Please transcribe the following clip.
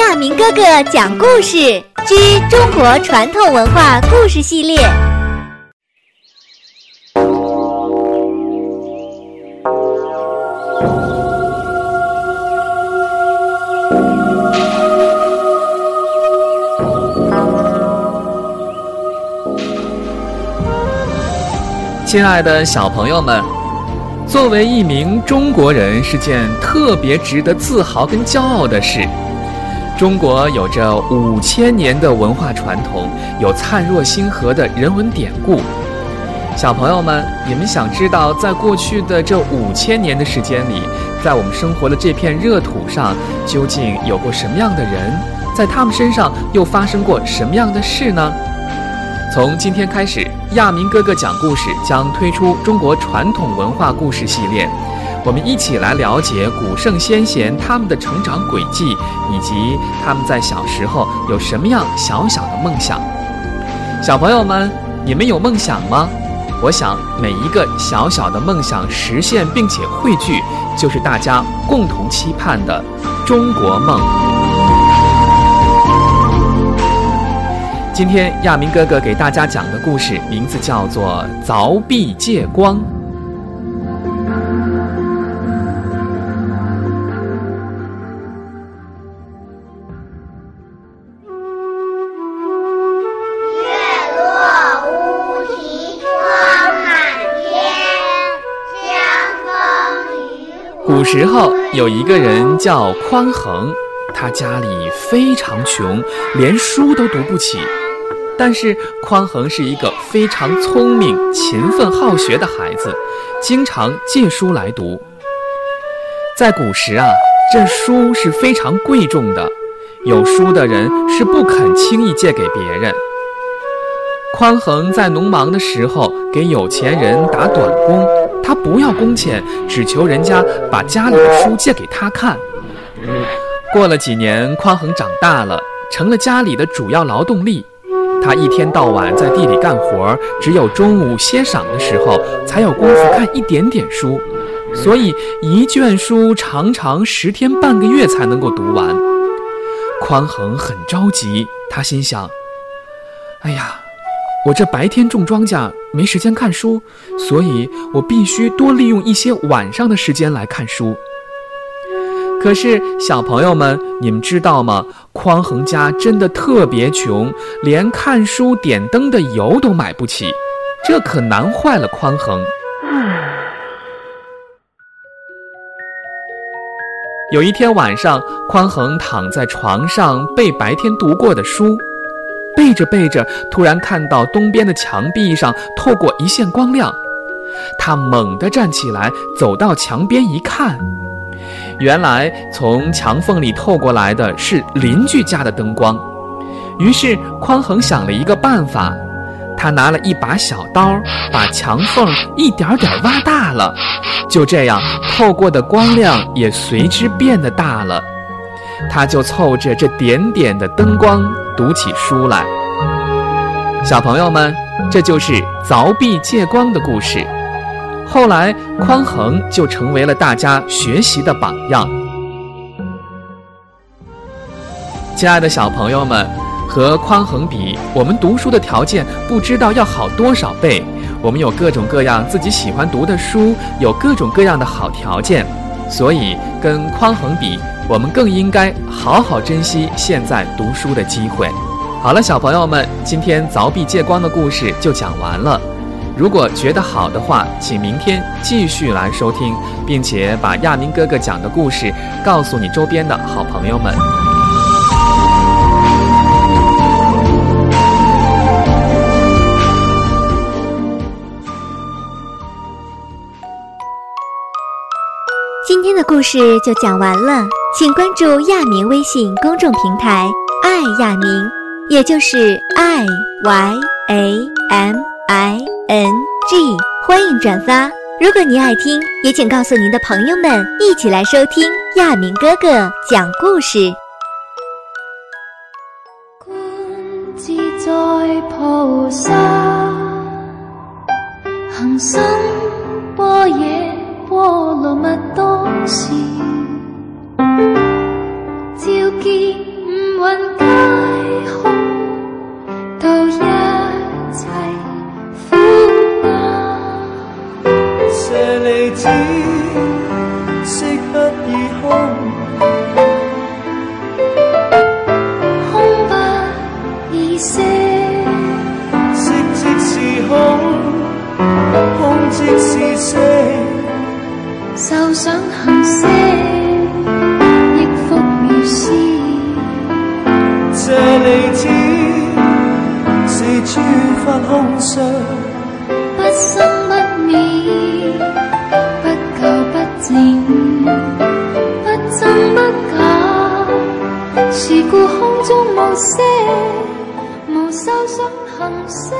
亚明哥哥讲故事之中国传统文化故事系列。亲爱的小朋友们，作为一名中国人是件特别值得自豪跟骄傲的事。中国有着五千年的文化传统，有灿若星河的人文典故。小朋友们，你们想知道，在过去的这五千年的时间里，在我们生活的这片热土上，究竟有过什么样的人？在他们身上又发生过什么样的事呢？从今天开始，亚明哥哥讲故事将推出中国传统文化故事系列，我们一起来了解古圣先贤他们的成长轨迹，以及他们在小时候有什么样小小的梦想。小朋友们，你们有梦想吗？我想每一个小小的梦想实现并且汇聚，就是大家共同期盼的中国梦。今天亚明哥哥给大家讲的故事名字叫做《凿壁借光》。古时候有一个人叫匡衡，他家里非常穷，连书都读不起。但是匡衡是一个非常聪明、勤奋好学的孩子，经常借书来读。在古时啊，这书是非常贵重的，有书的人是不肯轻易借给别人。匡衡在农忙的时候给有钱人打短工，他不要工钱，只求人家把家里的书借给他看。过了几年，匡衡长大了，成了家里的主要劳动力。他一天到晚在地里干活，只有中午歇晌的时候才有功夫看一点点书，所以一卷书常常十天半个月才能够读完。匡衡很着急，他心想：“哎呀，我这白天种庄稼没时间看书，所以我必须多利用一些晚上的时间来看书。”可是，小朋友们，你们知道吗？匡衡家真的特别穷，连看书点灯的油都买不起，这可难坏了匡衡。有一天晚上，匡衡躺在床上背白天读过的书，背着背着，突然看到东边的墙壁上透过一线光亮，他猛地站起来，走到墙边一看。原来从墙缝里透过来的是邻居家的灯光，于是匡衡想了一个办法，他拿了一把小刀，把墙缝一点点挖大了，就这样透过的光亮也随之变得大了，他就凑着这点点的灯光读起书来。小朋友们，这就是凿壁借光的故事。后来，匡衡就成为了大家学习的榜样。亲爱的小朋友们，和匡衡比，我们读书的条件不知道要好多少倍。我们有各种各样自己喜欢读的书，有各种各样的好条件，所以跟匡衡比，我们更应该好好珍惜现在读书的机会。好了，小朋友们，今天凿壁借光的故事就讲完了。如果觉得好的话，请明天继续来收听，并且把亚明哥哥讲的故事告诉你周边的好朋友们。今天的故事就讲完了，请关注亚明微信公众平台“爱亚明”，也就是 i y a m i n g，欢迎转发。如果您爱听，也请告诉您的朋友们一起来收听亚明哥哥讲故事。观自在菩萨，行深般若波罗蜜多时，照见云皆空，到一切苦暗。舍利子，色不已空，空不已色，色即是空，空即是色。受想行空想，不生不滅，不垢不淨，不真不假，是故空中無聲，無受想行識。